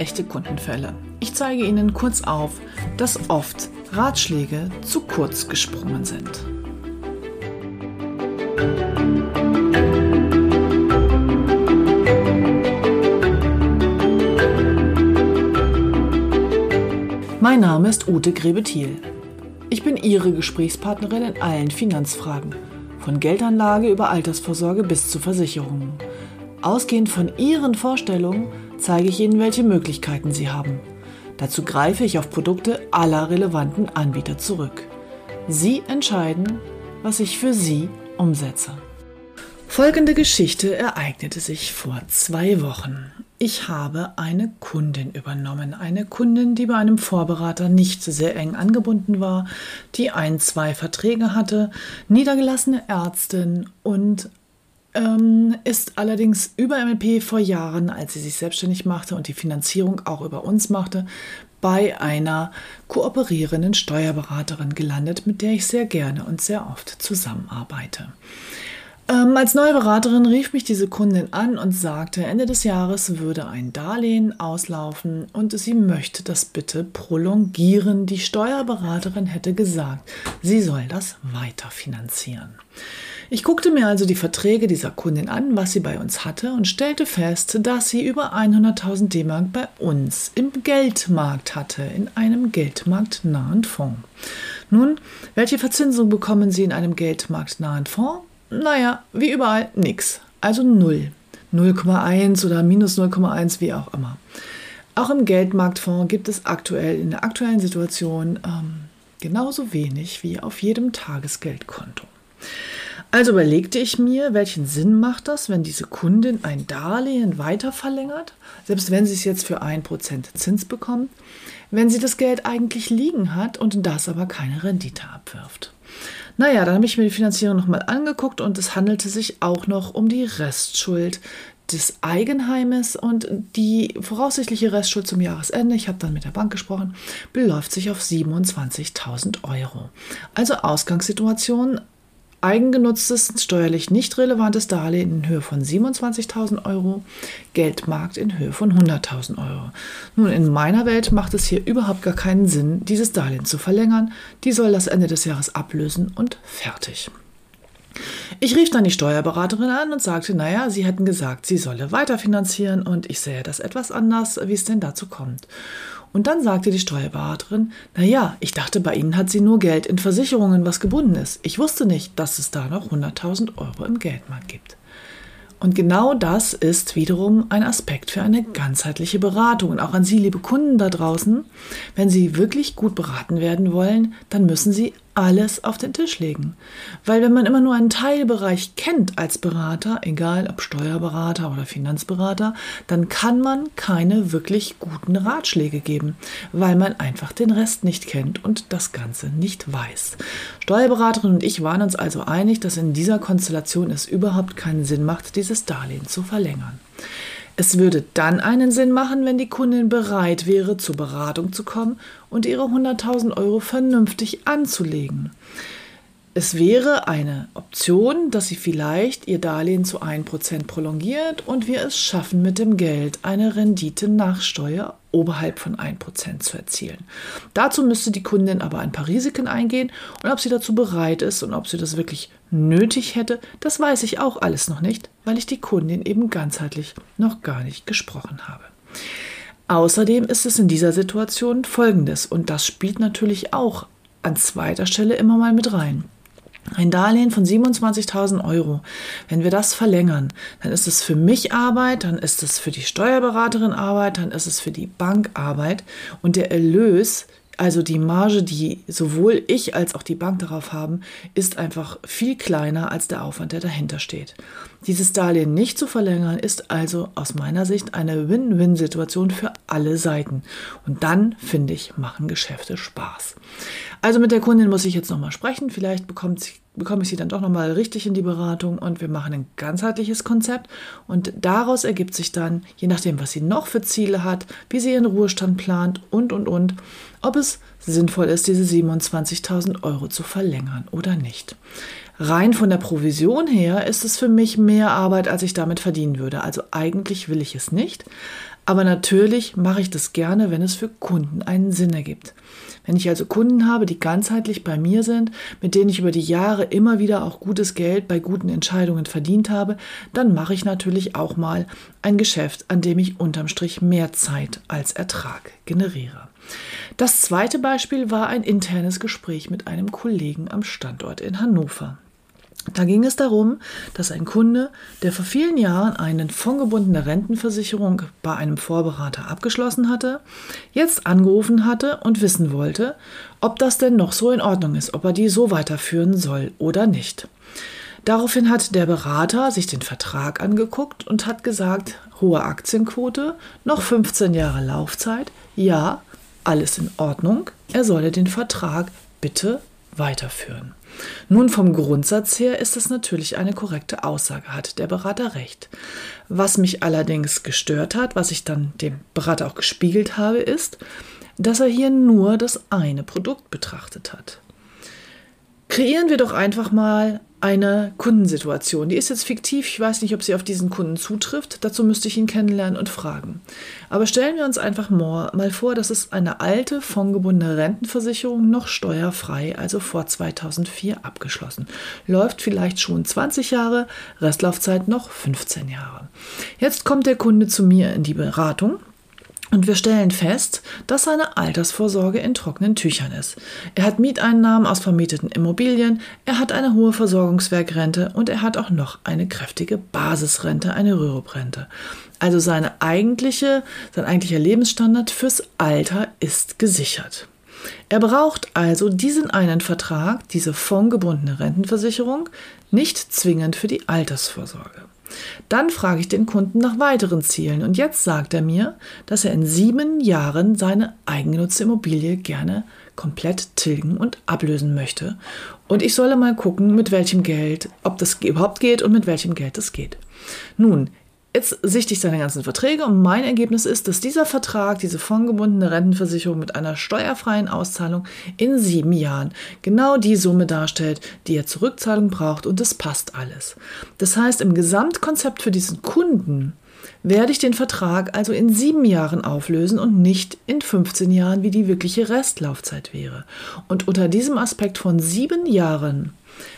Echte Kundenfälle. Ich zeige Ihnen kurz auf, dass oft Ratschläge zu kurz gesprungen sind. Mein Name ist Ute Grebethiel. Ich bin Ihre Gesprächspartnerin in allen Finanzfragen, von Geldanlage über Altersvorsorge bis zu Versicherungen. Ausgehend von Ihren Vorstellungen zeige ich Ihnen, welche Möglichkeiten Sie haben. Dazu greife ich auf Produkte aller relevanten Anbieter zurück. Sie entscheiden, was ich für Sie umsetze. Folgende Geschichte ereignete sich vor zwei Wochen. Ich habe eine Kundin übernommen. Eine Kundin, die bei einem Vorberater nicht sehr eng angebunden war, die ein, zwei Verträge hatte, niedergelassene Ärztin und ähm, ist allerdings über MLP vor Jahren, als sie sich selbstständig machte und die Finanzierung auch über uns machte, bei einer kooperierenden Steuerberaterin gelandet, mit der ich sehr gerne und sehr oft zusammenarbeite. Ähm, als neue Beraterin rief mich diese Kundin an und sagte, Ende des Jahres würde ein Darlehen auslaufen und sie möchte das bitte prolongieren. Die Steuerberaterin hätte gesagt, sie soll das weiterfinanzieren. Ich guckte mir also die Verträge dieser Kundin an, was sie bei uns hatte und stellte fest, dass sie über 100.000 D-Mark bei uns im Geldmarkt hatte, in einem geldmarktnahen Fonds. Nun, welche Verzinsung bekommen Sie in einem geldmarktnahen Fonds? Naja, wie überall nix. Also null. 0,1 oder minus 0,1, wie auch immer. Auch im Geldmarktfonds gibt es aktuell in der aktuellen Situation ähm, genauso wenig wie auf jedem Tagesgeldkonto. Also überlegte ich mir, welchen Sinn macht das, wenn diese Kundin ein Darlehen weiter verlängert, selbst wenn sie es jetzt für 1% Zins bekommt, wenn sie das Geld eigentlich liegen hat und das aber keine Rendite abwirft. Naja, dann habe ich mir die Finanzierung nochmal angeguckt und es handelte sich auch noch um die Restschuld des Eigenheimes und die voraussichtliche Restschuld zum Jahresende, ich habe dann mit der Bank gesprochen, beläuft sich auf 27.000 Euro. Also Ausgangssituation Eigengenutztes, steuerlich nicht relevantes Darlehen in Höhe von 27.000 Euro, Geldmarkt in Höhe von 100.000 Euro. Nun, in meiner Welt macht es hier überhaupt gar keinen Sinn, dieses Darlehen zu verlängern. Die soll das Ende des Jahres ablösen und fertig. Ich rief dann die Steuerberaterin an und sagte, naja, sie hätten gesagt, sie solle weiterfinanzieren und ich sähe das etwas anders, wie es denn dazu kommt. Und dann sagte die Steuerberaterin, na ja, ich dachte, bei Ihnen hat sie nur Geld in Versicherungen, was gebunden ist. Ich wusste nicht, dass es da noch 100.000 Euro im Geldmarkt gibt. Und genau das ist wiederum ein Aspekt für eine ganzheitliche Beratung. Und auch an Sie, liebe Kunden da draußen, wenn Sie wirklich gut beraten werden wollen, dann müssen Sie alles auf den Tisch legen. Weil wenn man immer nur einen Teilbereich kennt als Berater, egal ob Steuerberater oder Finanzberater, dann kann man keine wirklich guten Ratschläge geben, weil man einfach den Rest nicht kennt und das Ganze nicht weiß. Steuerberaterin und ich waren uns also einig, dass in dieser Konstellation es überhaupt keinen Sinn macht, dieses Darlehen zu verlängern. Es würde dann einen Sinn machen, wenn die Kundin bereit wäre, zur Beratung zu kommen und ihre 100.000 Euro vernünftig anzulegen. Es wäre eine Option, dass sie vielleicht ihr Darlehen zu 1% prolongiert und wir es schaffen, mit dem Geld eine Rendite nach Steuer oberhalb von 1% zu erzielen. Dazu müsste die Kundin aber ein paar Risiken eingehen und ob sie dazu bereit ist und ob sie das wirklich nötig hätte, das weiß ich auch alles noch nicht, weil ich die Kundin eben ganzheitlich noch gar nicht gesprochen habe. Außerdem ist es in dieser Situation folgendes, und das spielt natürlich auch an zweiter Stelle immer mal mit rein. Ein Darlehen von 27.000 Euro, wenn wir das verlängern, dann ist es für mich Arbeit, dann ist es für die Steuerberaterin Arbeit, dann ist es für die Bank Arbeit und der Erlös also die Marge, die sowohl ich als auch die Bank darauf haben, ist einfach viel kleiner als der Aufwand, der dahinter steht. Dieses Darlehen nicht zu verlängern, ist also aus meiner Sicht eine Win-Win-Situation für alle Seiten. Und dann, finde ich, machen Geschäfte Spaß. Also mit der Kundin muss ich jetzt nochmal sprechen. Vielleicht bekommt sie bekomme ich sie dann doch nochmal richtig in die Beratung und wir machen ein ganzheitliches Konzept. Und daraus ergibt sich dann, je nachdem, was sie noch für Ziele hat, wie sie ihren Ruhestand plant und, und, und, ob es sinnvoll ist, diese 27.000 Euro zu verlängern oder nicht. Rein von der Provision her ist es für mich mehr Arbeit, als ich damit verdienen würde. Also eigentlich will ich es nicht. Aber natürlich mache ich das gerne, wenn es für Kunden einen Sinn ergibt. Wenn ich also Kunden habe, die ganzheitlich bei mir sind, mit denen ich über die Jahre immer wieder auch gutes Geld bei guten Entscheidungen verdient habe, dann mache ich natürlich auch mal ein Geschäft, an dem ich unterm Strich mehr Zeit als Ertrag generiere. Das zweite Beispiel war ein internes Gespräch mit einem Kollegen am Standort in Hannover. Da ging es darum, dass ein Kunde, der vor vielen Jahren eine fondgebundene Rentenversicherung bei einem Vorberater abgeschlossen hatte, jetzt angerufen hatte und wissen wollte, ob das denn noch so in Ordnung ist, ob er die so weiterführen soll oder nicht. Daraufhin hat der Berater sich den Vertrag angeguckt und hat gesagt, hohe Aktienquote, noch 15 Jahre Laufzeit, ja, alles in Ordnung, er solle den Vertrag bitte weiterführen. Nun, vom Grundsatz her ist es natürlich eine korrekte Aussage, hat der Berater recht. Was mich allerdings gestört hat, was ich dann dem Berater auch gespiegelt habe, ist, dass er hier nur das eine Produkt betrachtet hat. Kreieren wir doch einfach mal eine Kundensituation. Die ist jetzt fiktiv. Ich weiß nicht, ob sie auf diesen Kunden zutrifft. Dazu müsste ich ihn kennenlernen und fragen. Aber stellen wir uns einfach mal vor, das ist eine alte, fondgebundene Rentenversicherung, noch steuerfrei, also vor 2004 abgeschlossen. Läuft vielleicht schon 20 Jahre, Restlaufzeit noch 15 Jahre. Jetzt kommt der Kunde zu mir in die Beratung und wir stellen fest, dass seine Altersvorsorge in trockenen Tüchern ist. Er hat Mieteinnahmen aus vermieteten Immobilien, er hat eine hohe Versorgungswerkrente und er hat auch noch eine kräftige Basisrente, eine Rürup-Rente. Also seine eigentliche, sein eigentlicher Lebensstandard fürs Alter ist gesichert. Er braucht also diesen einen Vertrag, diese fondgebundene Rentenversicherung, nicht zwingend für die Altersvorsorge. Dann frage ich den Kunden nach weiteren Zielen und jetzt sagt er mir, dass er in sieben Jahren seine eigengenutzte Immobilie gerne komplett tilgen und ablösen möchte. Und ich solle mal gucken, mit welchem Geld, ob das überhaupt geht und mit welchem Geld es geht. Nun, Jetzt sichte ich seine ganzen Verträge und mein Ergebnis ist, dass dieser Vertrag, diese fondgebundene Rentenversicherung mit einer steuerfreien Auszahlung in sieben Jahren genau die Summe darstellt, die er zur Rückzahlung braucht und es passt alles. Das heißt, im Gesamtkonzept für diesen Kunden werde ich den Vertrag also in sieben Jahren auflösen und nicht in 15 Jahren, wie die wirkliche Restlaufzeit wäre. Und unter diesem Aspekt von sieben Jahren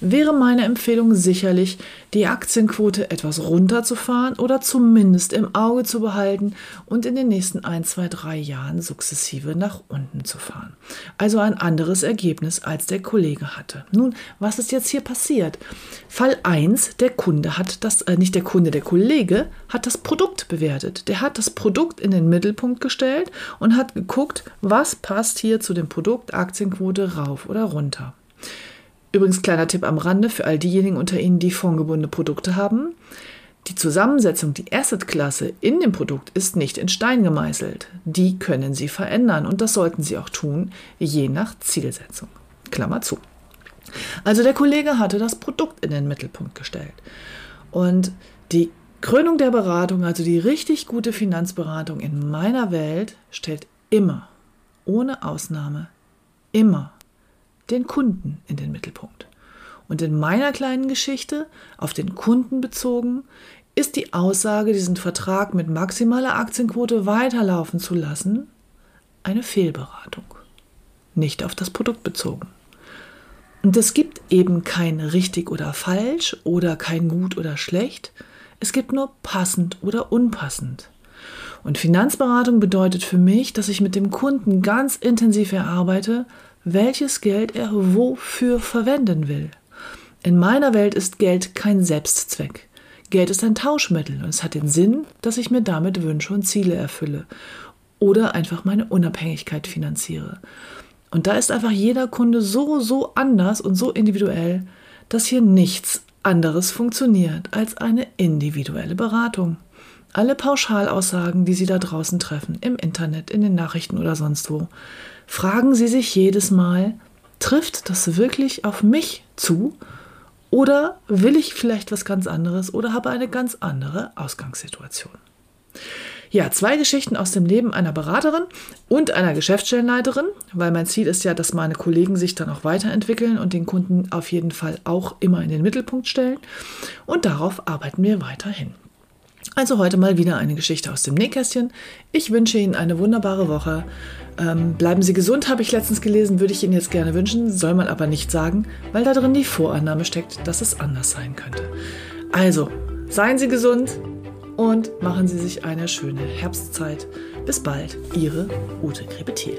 wäre meine Empfehlung sicherlich, die Aktienquote etwas runterzufahren oder zumindest im Auge zu behalten und in den nächsten ein, zwei, drei Jahren sukzessive nach unten zu fahren. Also ein anderes Ergebnis, als der Kollege hatte. Nun, was ist jetzt hier passiert? Fall 1, der Kunde hat das, äh, nicht der Kunde, der Kollege hat das Produkt bewertet. Der hat das Produkt in den Mittelpunkt gestellt und hat geguckt, was passt hier zu dem Produkt Aktienquote rauf oder runter. Übrigens kleiner Tipp am Rande für all diejenigen unter Ihnen, die fondgebundene Produkte haben. Die Zusammensetzung, die Asset-Klasse in dem Produkt ist nicht in Stein gemeißelt. Die können Sie verändern und das sollten Sie auch tun, je nach Zielsetzung. Klammer zu. Also der Kollege hatte das Produkt in den Mittelpunkt gestellt. Und die Krönung der Beratung, also die richtig gute Finanzberatung in meiner Welt, stellt immer, ohne Ausnahme, immer den Kunden in den Mittelpunkt. Und in meiner kleinen Geschichte, auf den Kunden bezogen, ist die Aussage, diesen Vertrag mit maximaler Aktienquote weiterlaufen zu lassen, eine Fehlberatung. Nicht auf das Produkt bezogen. Und es gibt eben kein richtig oder falsch oder kein gut oder schlecht. Es gibt nur passend oder unpassend. Und Finanzberatung bedeutet für mich, dass ich mit dem Kunden ganz intensiv erarbeite, welches Geld er wofür verwenden will. In meiner Welt ist Geld kein Selbstzweck. Geld ist ein Tauschmittel und es hat den Sinn, dass ich mir damit Wünsche und Ziele erfülle oder einfach meine Unabhängigkeit finanziere. Und da ist einfach jeder Kunde so, so anders und so individuell, dass hier nichts anderes funktioniert als eine individuelle Beratung. Alle Pauschalaussagen, die Sie da draußen treffen, im Internet, in den Nachrichten oder sonst wo, fragen Sie sich jedes Mal, trifft das wirklich auf mich zu? Oder will ich vielleicht was ganz anderes oder habe eine ganz andere Ausgangssituation? Ja, zwei Geschichten aus dem Leben einer Beraterin und einer Geschäftsstellenleiterin, weil mein Ziel ist ja, dass meine Kollegen sich dann auch weiterentwickeln und den Kunden auf jeden Fall auch immer in den Mittelpunkt stellen. Und darauf arbeiten wir weiterhin. Also heute mal wieder eine Geschichte aus dem Nähkästchen. Ich wünsche Ihnen eine wunderbare Woche. Ähm, bleiben Sie gesund, habe ich letztens gelesen, würde ich Ihnen jetzt gerne wünschen, soll man aber nicht sagen, weil da drin die Vorannahme steckt, dass es anders sein könnte. Also, seien Sie gesund und machen Sie sich eine schöne Herbstzeit. Bis bald, Ihre Ute Krepetiel.